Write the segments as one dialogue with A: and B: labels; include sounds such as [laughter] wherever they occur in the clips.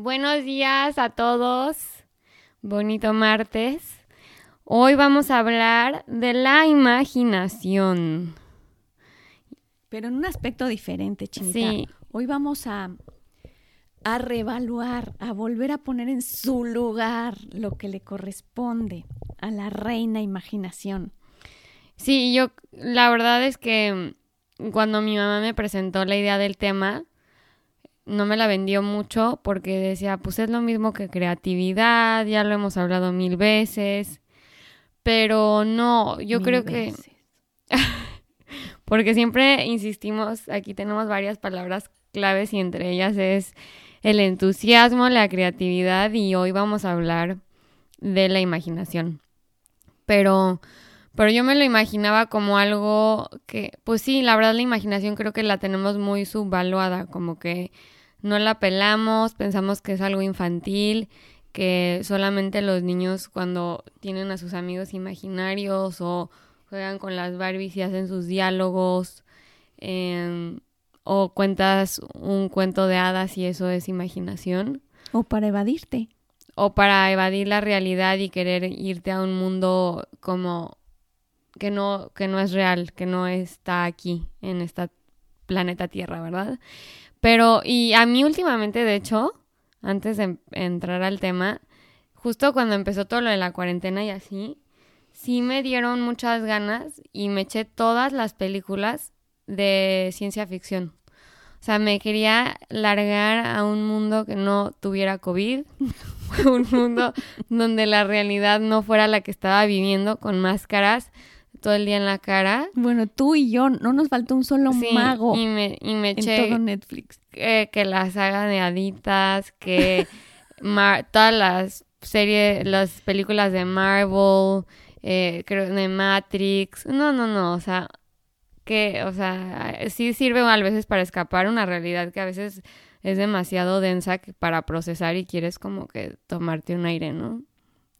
A: Buenos días a todos. Bonito martes. Hoy vamos a hablar de la imaginación.
B: Pero en un aspecto diferente, Chinita.
A: Sí.
B: Hoy vamos a, a reevaluar, a volver a poner en su lugar lo que le corresponde a la reina imaginación.
A: Sí, yo la verdad es que cuando mi mamá me presentó la idea del tema, no me la vendió mucho porque decía, pues es lo mismo que creatividad, ya lo hemos hablado mil veces, pero no, yo
B: Mil
A: creo que, [laughs] porque siempre insistimos, aquí tenemos varias palabras claves y entre ellas es el entusiasmo, la creatividad y hoy vamos a hablar de la imaginación. Pero, pero yo me lo imaginaba como algo que, pues sí, la verdad la imaginación creo que la tenemos muy subvaluada, como que no la pelamos, pensamos que es algo infantil, que solamente los niños cuando tienen a sus amigos imaginarios o juegan con las Barbies y hacen sus diálogos, em, o cuentas un cuento de hadas y eso es imaginación
B: O para evadirte.
A: o para evadir la realidad y querer irte a un mundo como que no que no es real, que no está aquí en esta planeta Tierra, ¿verdad? Pero y a mí últimamente, de hecho, antes de em- entrar al tema, justo cuando empezó todo lo de la cuarentena y así, sí me dieron muchas ganas y me eché todas las películas de ciencia ficción. O sea, me quería largar a un mundo que no tuviera COVID, [laughs] un mundo donde la realidad no fuera la que estaba viviendo con máscaras todo el día en la cara.
B: Bueno, tú y yo, no nos faltó un solo
A: Sí,
B: mago
A: y me, y me
B: en
A: eché
B: todo Netflix.
A: que, que la saga de Aditas, que todas las series, las películas de Marvel, eh, creo de Matrix. No, no, no, o sea, que, o sea, sí sirve a veces para escapar una realidad que a veces es demasiado densa para procesar y quieres como que tomarte un aire, ¿no?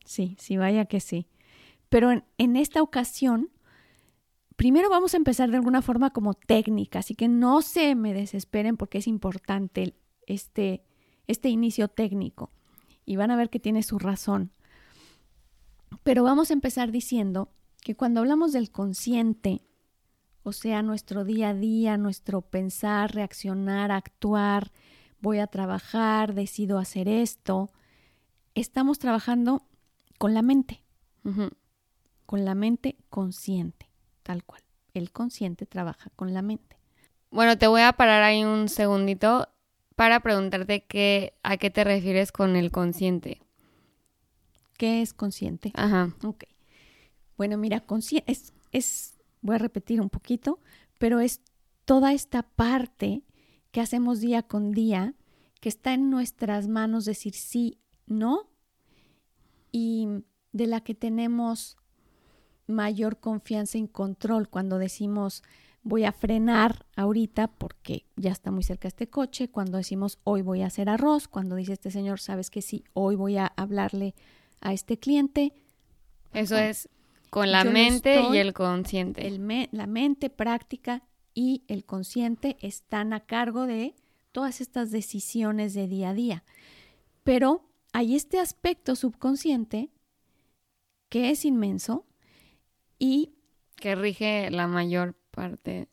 B: Sí, sí, vaya que sí. Pero en, esta ocasión, primero vamos a empezar de alguna forma como técnica, así que no se me desesperen porque es importante este, este inicio técnico y van a ver que tiene su razón. Pero vamos a empezar diciendo que cuando hablamos del consciente, o sea, nuestro día a día, nuestro pensar, reaccionar, actuar, voy a trabajar, decido hacer esto, estamos trabajando con la mente. Con la mente consciente, tal cual. El consciente trabaja con la mente.
A: Bueno, te voy a parar ahí un segundito para preguntarte qué, a qué te refieres con el consciente.
B: ¿Qué es consciente?
A: Ajá.
B: Ok. Bueno, mira, consci- es, es, voy a repetir un poquito, pero es toda esta parte que hacemos día con día, que está en nuestras manos decir sí, no, y de la que tenemos mayor confianza y control cuando decimos voy a frenar ahorita porque ya está muy cerca este coche, cuando decimos hoy voy a hacer arroz, cuando dice este señor, sabes que sí, hoy voy a hablarle a este cliente,
A: Eso
B: Ajá.
A: es con la
B: Yo no
A: mente
B: estoy-
A: y el consciente.
B: el me- la mente práctica y el consciente están a cargo de todas estas decisiones de día a día. Pero hay este aspecto subconsciente que es inmenso y
A: que rige la mayor parte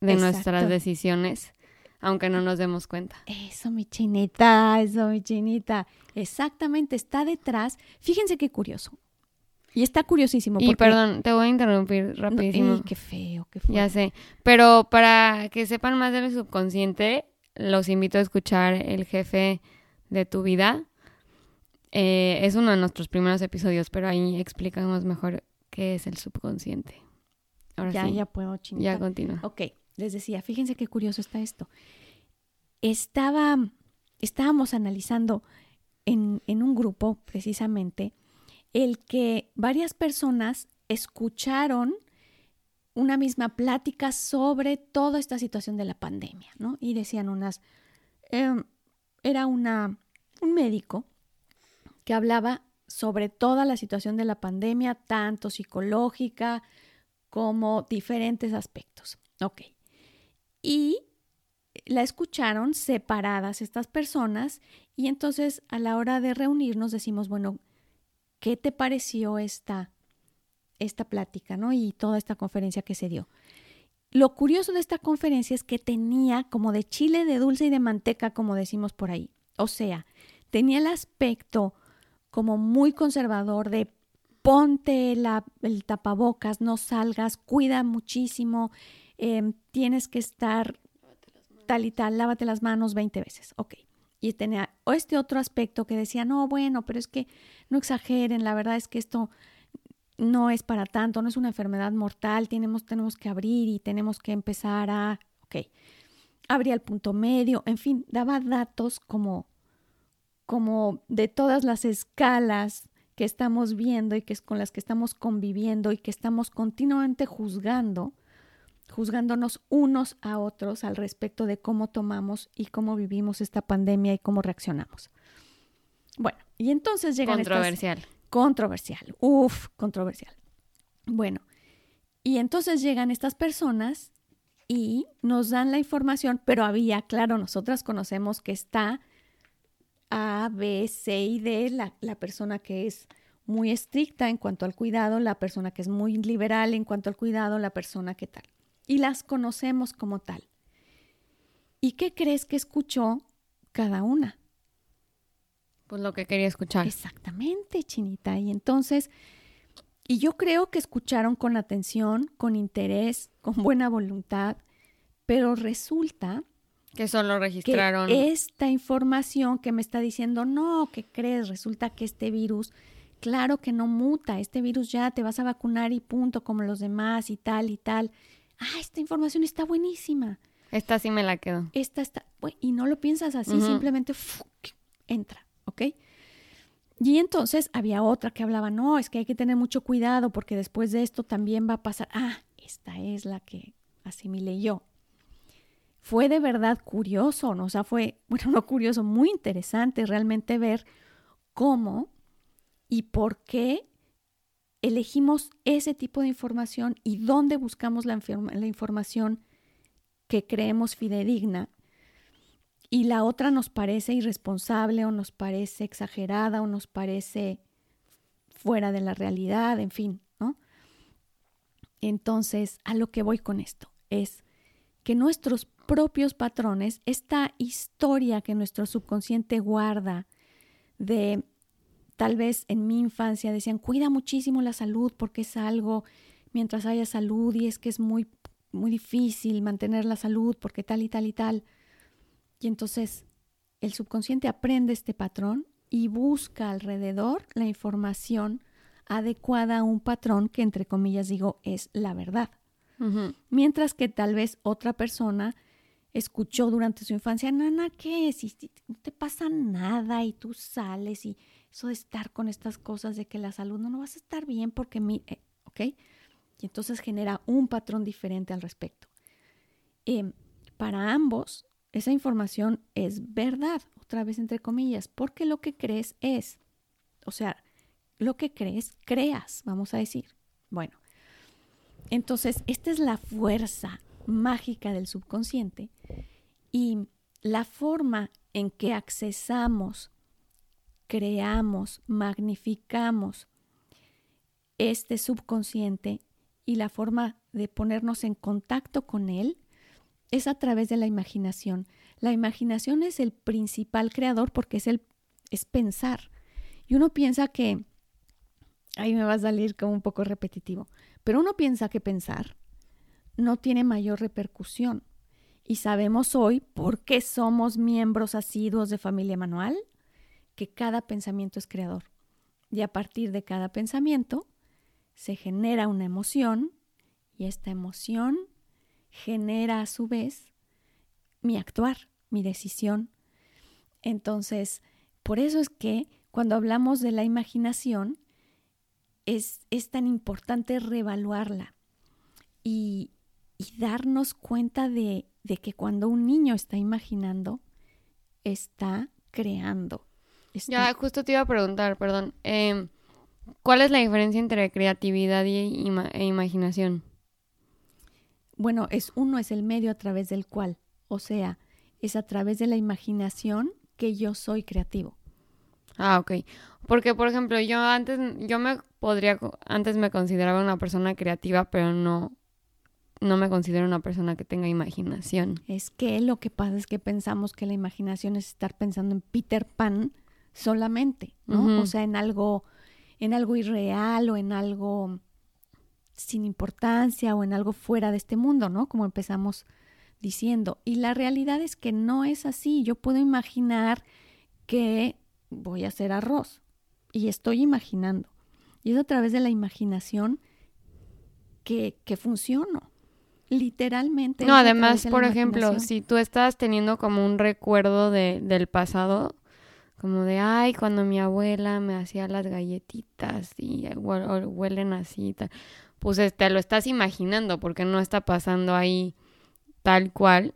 A: de
B: Exacto.
A: nuestras decisiones, aunque no nos demos cuenta.
B: eso, mi chinita, eso, mi chinita, exactamente está detrás. Fíjense qué curioso. Y está curiosísimo.
A: Y perdón, te voy a interrumpir
B: No,
A: rapidísimo.
B: ey, qué feo, qué feo.
A: Ya sé, pero para que sepan más del subconsciente, los invito a escuchar El jefe de tu vida. Eh, es uno de nuestros primeros episodios, pero ahí explicamos mejor qué es el subconsciente. Ahora
B: ya,
A: sí,
B: ya puedo,
A: ya
B: chinita.
A: continúa.
B: Ok, les decía, fíjense qué curioso está esto. Estaba estábamos analizando en, en un grupo precisamente el que varias personas escucharon una misma plática sobre toda esta situación de la pandemia, ¿no? Y decían unas, em, era una, un médico que hablaba sobre toda la situación de la pandemia, tanto psicológica como diferentes aspectos. Ok. Y la escucharon separadas estas personas y entonces a la hora de reunirnos decimos, bueno, ¿qué te pareció esta, esta plática, ¿no? Y toda esta conferencia que se dio. Lo curioso de esta conferencia es que tenía como de chile, de dulce y de manteca, como decimos por ahí. O sea, tenía el aspecto como muy conservador de ponte el tapabocas, no salgas, cuida muchísimo, em, tienes que estar tal y tal, lávate las manos 20 veces. Ok. Y tenía este otro aspecto que decía, no, bueno, pero es que no exageren, la verdad es que esto no es para tanto, no es una enfermedad mortal, tenemos, tenemos que abrir y tenemos que empezar a, ok, abría el punto medio, en fin, daba datos como como de todas las escalas que estamos viendo y que es con las que estamos conviviendo y que estamos continuamente juzgando, juzgándonos unos a otros al respecto de cómo tomamos y cómo vivimos esta pandemia y cómo reaccionamos. Bueno, y entonces llega
A: Controversial.
B: controversial. Uf, controversial. Bueno, y entonces llegan estas personas y nos dan la información, pero había, claro, nosotras conocemos que está a, B, C y D, la, la persona que es muy estricta en cuanto al cuidado, la persona que es muy liberal en cuanto al cuidado, la persona que tal. Y las conocemos como tal. ¿Y qué crees que escuchó cada una?
A: Pues lo que quería escuchar.
B: Exactamente, Chinita. Y entonces, y yo creo que escucharon con atención, con interés, con buena voluntad, pero resulta
A: que solo registraron.
B: esta información que me está diciendo, no, ¿qué crees? Resulta que este virus, claro que no muta, este virus ya te vas a vacunar y punto, como los demás y tal y tal. Ah, esta información está buenísima.
A: Esta sí me la quedo.
B: Esta está, y no lo piensas así, simplemente entra, ¿ok? Y entonces había otra que hablaba, no, es que hay que tener mucho cuidado porque después de esto también va a pasar. Ah, esta es la que asimilé yo fue de verdad curioso, ¿no? o sea, fue, [laughs] bueno, no curioso, muy interesante realmente ver cómo y por qué elegimos ese tipo de información y dónde buscamos la, la información que creemos fidedigna y la otra nos parece irresponsable o nos parece exagerada o nos parece fuera de la realidad, en fin, ¿no? Entonces, a lo que voy con esto es que nuestros propios patrones, esta historia que nuestro subconsciente guarda de tal vez en mi infancia decían, cuida muchísimo la salud porque es algo mientras haya salud y es que es muy, muy difícil mantener la salud porque tal y tal y tal. Y entonces el subconsciente aprende este patrón y busca alrededor la información adecuada a un patrón que entre comillas digo es la verdad. Mientras que tal vez otra persona escuchó durante su infancia, Nana, ¿qué es? Y no te pasa nada y tú sales y eso de estar con estas cosas de que la salud no, no vas a estar bien porque mi, eh, ¿ok? Y entonces genera un patrón diferente al respecto. Em, para ambos, esa información es verdad, otra vez entre comillas, porque lo que crees es, o sea, lo que crees, creas, vamos a decir. Bueno, entonces, esta es la fuerza mágica del subconsciente y la forma en que accesamos, creamos, magnificamos este subconsciente y la forma de ponernos en contacto con él es a través de la imaginación. La imaginación es el principal creador porque es el es pensar. Y uno piensa que ahí me va a salir como un poco repetitivo. Pero uno piensa que pensar no tiene mayor repercusión. Y sabemos hoy, porque somos miembros asiduos de Familia Manual, que cada pensamiento es creador. Y a partir de cada pensamiento se genera una emoción y esta emoción genera a su vez mi actuar, mi decisión. Entonces, por eso es que cuando hablamos de la imaginación, es, es tan importante reevaluarla y, y darnos cuenta de, de que cuando un niño está imaginando, está creando. está-
A: Ya, justo te iba a preguntar, perdón. em, ¿Cuál es la diferencia entre creatividad y ima- e imaginación?
B: Bueno, es uno es el medio a través del cual, o sea, es a través de la imaginación que yo soy creativo.
A: Ah, ok. Porque, por ejemplo, yo antes, yo me podría, antes me consideraba una persona creativa, pero no, no me considero una persona que tenga imaginación.
B: Es que lo que pasa es que pensamos que la imaginación es estar pensando en Peter Pan solamente, ¿no? O sea, en algo, en algo irreal o en algo sin importancia o en algo fuera de este mundo, ¿no? Como empezamos diciendo. Y la realidad es que no es así. Yo puedo imaginar que voy a hacer arroz y estoy imaginando. Y es a través de la imaginación que, que funciono. Literalmente.
A: No, además, por ejemplo, si tú estás teniendo como un recuerdo de, del pasado, como de, ay, cuando mi abuela me hacía las galletitas y huelen así, y tal", pues te lo estás imaginando porque no está pasando ahí tal cual.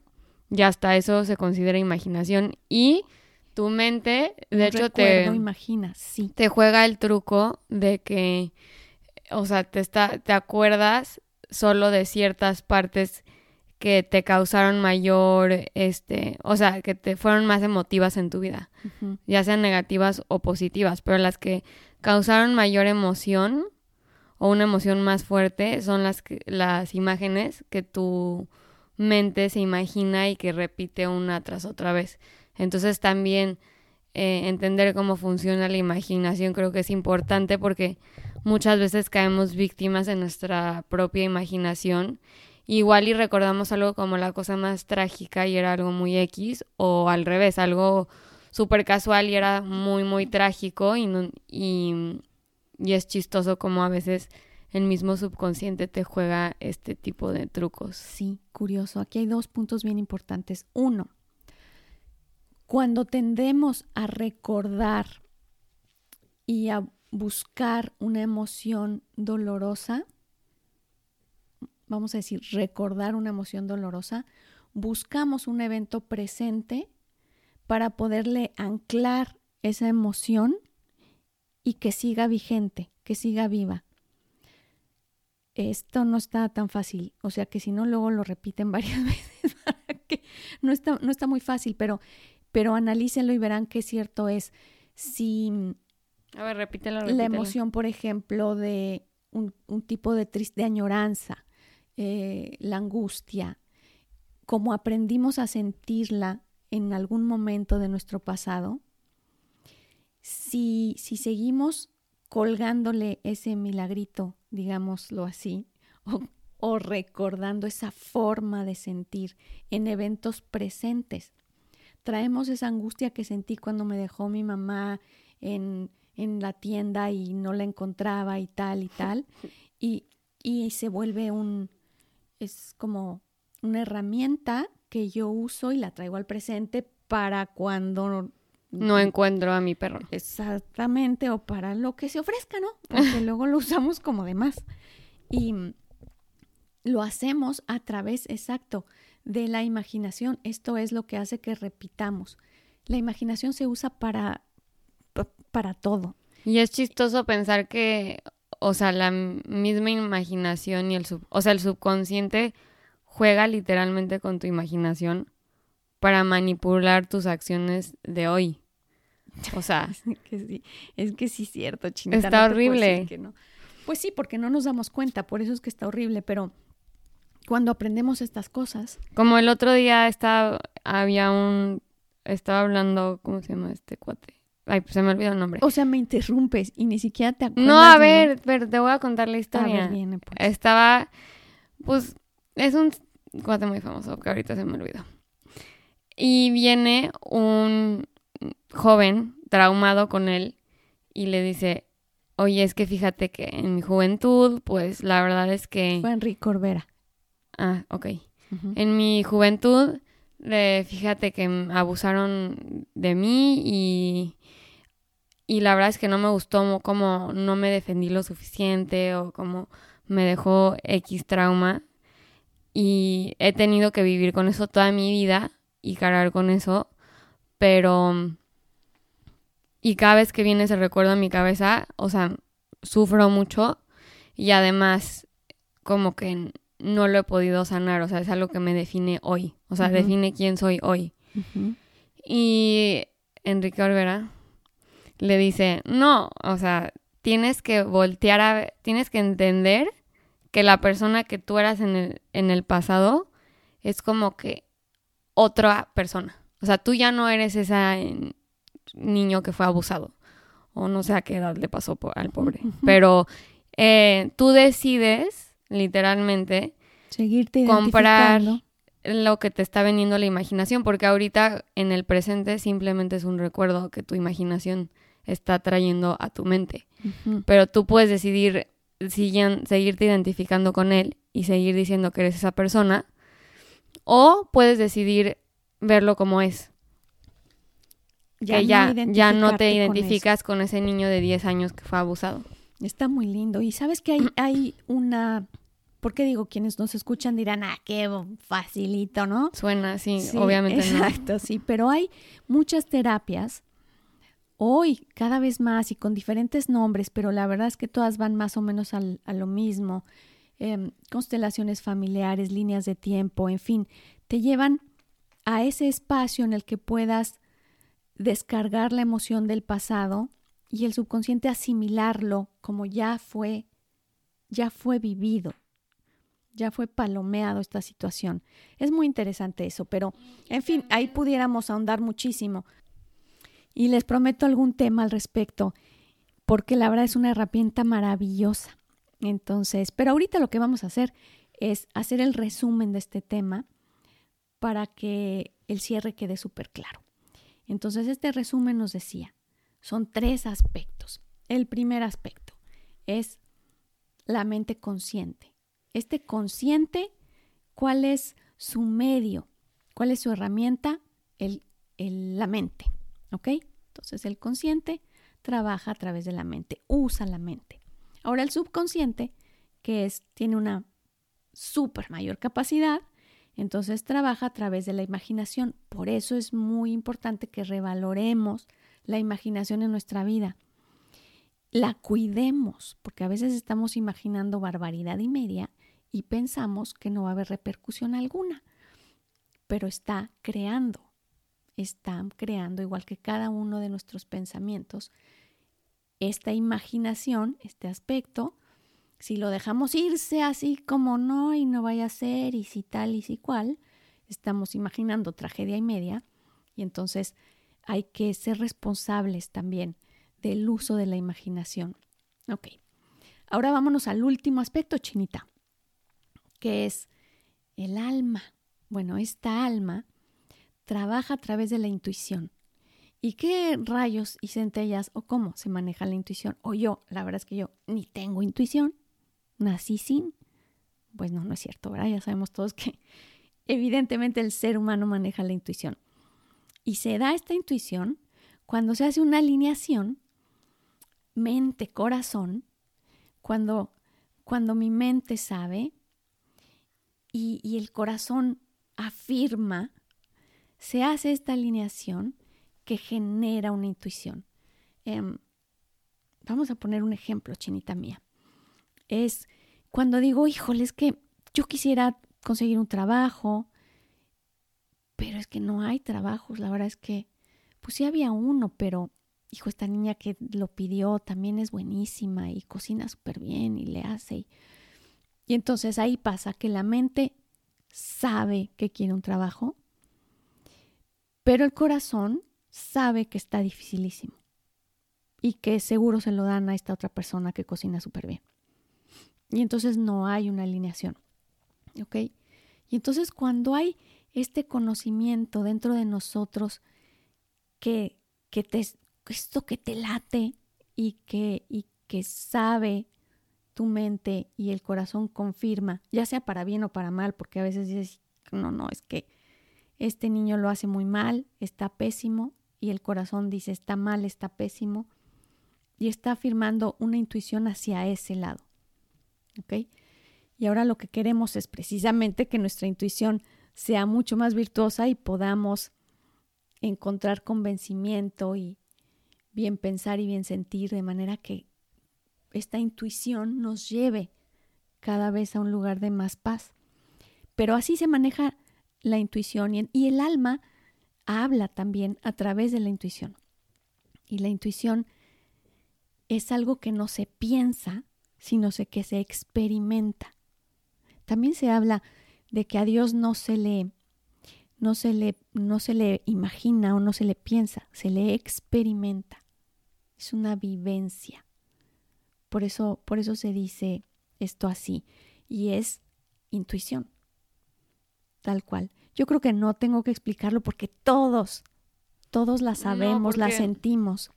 A: Ya hasta eso se considera imaginación y tu mente, de
B: Un
A: hecho, te,
B: recuerdo, imagina, sí.
A: te juega el truco de que, o sea, te, está, te acuerdas solo de ciertas partes que te causaron mayor, este, o sea, que te fueron más emotivas en tu vida, ya sean negativas o positivas, pero las que causaron mayor emoción o una emoción más fuerte son las, que, las imágenes que tu mente se imagina y que repite una tras otra vez. Entonces también eh, entender cómo funciona la imaginación creo que es importante porque muchas veces caemos víctimas de nuestra propia imaginación. Igual y recordamos algo como la cosa más trágica y era algo muy X o al revés, algo súper casual y era muy, muy trágico y, no- y, y es chistoso como a veces el mismo subconsciente te juega este tipo de trucos.
B: Sí, curioso. Aquí hay dos puntos bien importantes. Uno, cuando tendemos a recordar y a buscar una emoción dolorosa, vamos a decir, recordar una emoción dolorosa, buscamos un evento presente para poderle anclar esa emoción y que siga vigente, que siga viva. Esto no está tan fácil, o sea que si no luego lo repiten [laughs] varias veces, que no está, no está muy fácil, pero, pero analícenlo y verán qué cierto es. Si
A: A ver, repítelo,
B: la emoción, por ejemplo, de un, un tipo de triste añoranza, eh, la angustia, como aprendimos a sentirla en algún momento de nuestro pasado, si, si seguimos colgándole ese milagrito, digámoslo así, o, o recordando esa forma de sentir en eventos presentes, traemos esa angustia que sentí cuando me dejó mi mamá en, en la tienda y no la encontraba y tal y tal, [laughs] y, y se vuelve un, es como una herramienta que yo uso y la traigo al presente para cuando
A: No encuentro a mi perro.
B: Exactamente, o para lo que se ofrezca, ¿no? Porque [laughs] luego lo usamos como de más. Y lo hacemos a través, exacto, de la imaginación. Esto es lo que hace que repitamos. La imaginación se usa para, pa- para todo.
A: Y es chistoso pensar que, o sea, la misma imaginación y el sub, o sea, el subconsciente juega literalmente con tu imaginación para manipular tus acciones de hoy. O sea, [laughs]
B: Es que sí, es que sí cierto, chinita.
A: Está
B: no
A: horrible.
B: que no. Pues sí, porque no nos damos cuenta, por eso es que está horrible, pero cuando aprendemos estas cosas,
A: como el otro día estaba, había un, estaba hablando, ¿cómo se llama este cuate? Ay, pues se me olvidó el nombre.
B: o sea, me interrumpes y ni siquiera te acuerdas.
A: No, a ver, pero te voy a contar la
B: A
A: historia.
B: ver, viene, pues.
A: Estaba, pues, es un cuate muy famoso que ahorita se me olvidó. Y viene un joven traumado con él y le dice, oye, es que fíjate que en mi juventud, pues la verdad es que...
B: Fue Enrique Corbera.
A: Ah, ok. En mi juventud de fíjate que abusaron de mí y, y la verdad es que no me gustó como no me defendí lo suficiente o como me dejó X trauma. Y he tenido que vivir con eso toda mi vida y cargar con eso, pero y cada vez que viene ese recuerdo a mi cabeza, o sea, sufro mucho y además como que no lo he podido sanar, o sea, es algo que me define hoy, o sea, define quién soy hoy. Y Enrique Olvera le dice, no, o sea, tienes que voltear a, tienes que entender que la persona que tú eras en el, en el pasado es como que otra persona. O sea, tú ya no eres ese niño que fue abusado. O no sé a qué edad le pasó al pobre. Pero eh, tú decides, literalmente,
B: Seguirte
A: comprar lo que te está vendiendo la imaginación. Porque ahorita en el presente simplemente es un recuerdo que tu imaginación está trayendo a tu mente. Pero tú puedes decidir seguirte identificando con él y seguir diciendo que eres esa persona. O puedes decidir verlo como es. Ya que ya, ya no te identificas con, ese niño de 10 años que fue abusado.
B: Está muy lindo. Y sabes que hay, [clears throat] hay una porque digo, quienes nos escuchan dirán, ah, qué facilito, ¿no?
A: Suena así, obviamente
B: exacto, sí, pero hay muchas terapias hoy cada vez más y con diferentes nombres, pero la verdad es que todas van más o menos al, a lo mismo. Em, constelaciones familiares, líneas de tiempo, en fin, te llevan a ese espacio en el que puedas descargar la emoción del pasado y el subconsciente asimilarlo como ya fue, ya fue vivido, ya fue palomeado esta situación. Es muy interesante eso, pero en fin, ahí pudiéramos ahondar muchísimo y les prometo algún tema al respecto, porque la verdad es una herramienta maravillosa. Entonces, pero ahorita lo que vamos a hacer es hacer el resumen de este tema para que el cierre quede súper claro. Entonces, este resumen nos decía, son tres aspectos. El primer aspecto es la mente consciente. Este consciente, ¿cuál es su medio? ¿Cuál es su herramienta? El, la mente. ¿Ok? Entonces el consciente trabaja a través de la mente, usa la mente. Ahora el subconsciente, que es, tiene una súper mayor capacidad, entonces trabaja a través de la imaginación. Por eso es muy importante que revaloremos la imaginación en nuestra vida. La cuidemos, porque a veces estamos imaginando barbaridad y media y pensamos que no va a haber repercusión alguna, pero está creando están creando, igual que cada uno de nuestros pensamientos, esta imaginación, este aspecto, si lo dejamos irse así como no y no vaya a ser y si tal y si cual, estamos imaginando tragedia y media y entonces hay que ser responsables también del uso de la imaginación. Ok, ahora vámonos al último aspecto, chinita, que es el alma. Bueno, esta alma trabaja a través de la intuición. ¿Y qué rayos y centellas o cómo se maneja la intuición? O yo, la verdad es que yo ni tengo intuición, nací sin. Pues no, no es cierto, ¿verdad? Ya sabemos todos que [laughs] evidentemente el ser humano maneja la intuición. Y se da esta intuición cuando se hace una alineación mente-corazón, cuando, cuando mi mente sabe y, y el corazón afirma se hace esta alineación que genera una intuición. Em, vamos a poner un ejemplo, chinita mía. Es cuando digo, híjole, es que yo quisiera conseguir un trabajo, pero es que no hay trabajos. La verdad es que, pues sí había uno, pero, hijo, esta niña que lo pidió también es buenísima y cocina súper bien y le hace. y entonces ahí pasa que la mente sabe que quiere un trabajo, pero el corazón sabe que está dificilísimo y que seguro se lo dan a esta otra persona que cocina súper bien. Y entonces no hay una alineación. ¿Ok? Y entonces cuando hay este conocimiento dentro de nosotros que, que te, esto que te late y que, y que sabe tu mente y el corazón confirma, ya sea para bien o para mal, porque a veces dices, no, no, es que este niño lo hace muy mal, está pésimo, y el corazón dice está mal, está pésimo, y está afirmando una intuición hacia ese lado. ¿Ok? Y ahora lo que queremos es precisamente que nuestra intuición sea mucho más virtuosa y podamos encontrar convencimiento y bien pensar y bien sentir, de manera que esta intuición nos lleve cada vez a un lugar de más paz. Pero así se maneja la intuición y, el alma habla también a través de la intuición. Y la intuición es algo que no se piensa, sino que se experimenta. También se habla de que a Dios no se le no se le no se le imagina o no se le piensa, se le experimenta. Es una vivencia. Por eso por eso se dice esto así y es intuición. Tal cual. Yo creo que no tengo que explicarlo porque todos todos la sabemos, la sentimos.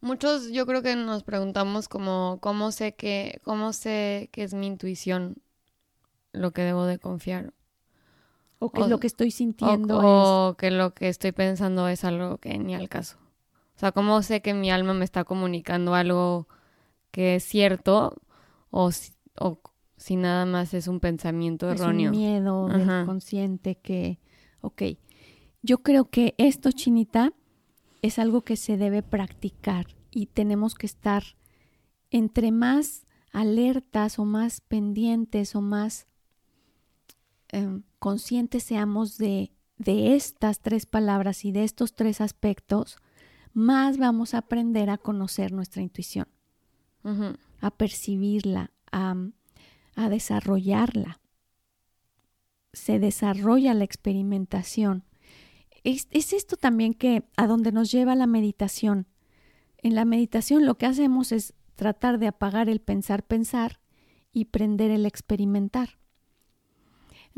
A: Muchos yo creo que nos preguntamos como cómo sé que cómo sé que es mi intuición lo que debo de confiar.
B: O que lo que estoy sintiendo
A: o, que lo que estoy pensando es algo que ni al caso. O sea, ¿cómo sé que mi alma me está comunicando algo que es cierto o, o si nada más es un pensamiento erróneo?
B: Es un miedo consciente que, ok, yo creo que esto, Chinita, es algo que se debe practicar y tenemos que estar entre más alertas o más pendientes o más Em, conscientes seamos de, de estas tres palabras y de estos tres aspectos, más vamos a aprender a conocer nuestra intuición, a percibirla, a, a desarrollarla. Se desarrolla la experimentación. Es, es, esto también que a donde nos lleva la meditación. En la meditación lo que hacemos es tratar de apagar el pensar pensar y prender el experimentar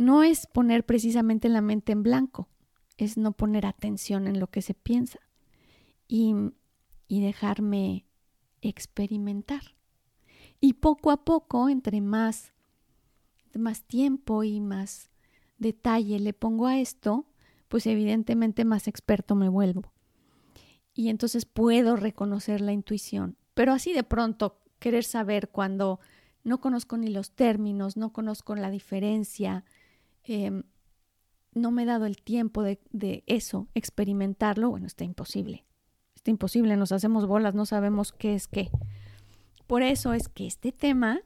B: no es poner precisamente la mente en blanco, es no poner atención en lo que se piensa y, y dejarme experimentar. Y poco a poco, entre más, más tiempo y más detalle le pongo a esto, pues evidentemente más experto me vuelvo. Y entonces puedo reconocer la intuición. Pero así de pronto querer saber cuando no conozco ni los términos, no conozco la diferencia, Em, no me he dado el tiempo de, de, eso, experimentarlo, bueno, está imposible. Está imposible, nos hacemos bolas, no sabemos qué es qué. Por eso es que este tema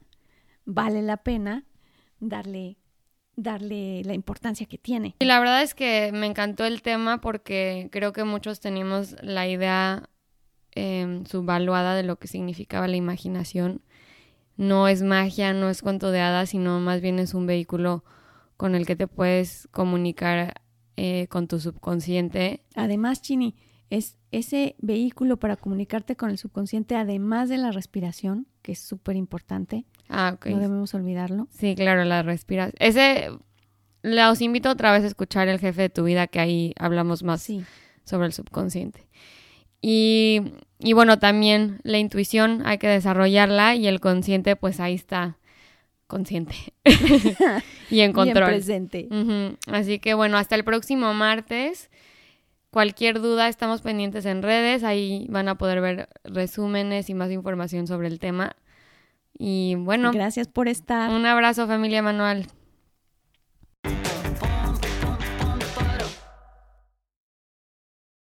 B: vale la pena darle, darle la importancia que tiene.
A: Y la verdad es que me encantó el tema porque creo que muchos teníamos la idea eh, subvaluada de lo que significaba la imaginación. No es magia, no es cuento de hadas, sino más bien es un vehículo con el que te puedes comunicar eh, con tu subconsciente.
B: Además, Chini, es ese vehículo para comunicarte con el subconsciente, además de la respiración, que es súper importante.
A: Ah, ok.
B: No debemos olvidarlo.
A: Sí, claro, la respiración. Ese, os invito otra vez a escuchar El Jefe de tu Vida, que ahí hablamos más sobre el subconsciente. Y, y bueno, también la intuición hay que desarrollarla y el consciente, pues ahí está consciente [laughs] [laughs] y en control.
B: presente.
A: Así que bueno, hasta el próximo martes. Cualquier duda, estamos pendientes en redes. Ahí van a poder ver resúmenes y más información sobre el tema. Y bueno.
B: Gracias por estar.
A: Un abrazo, familia Manual.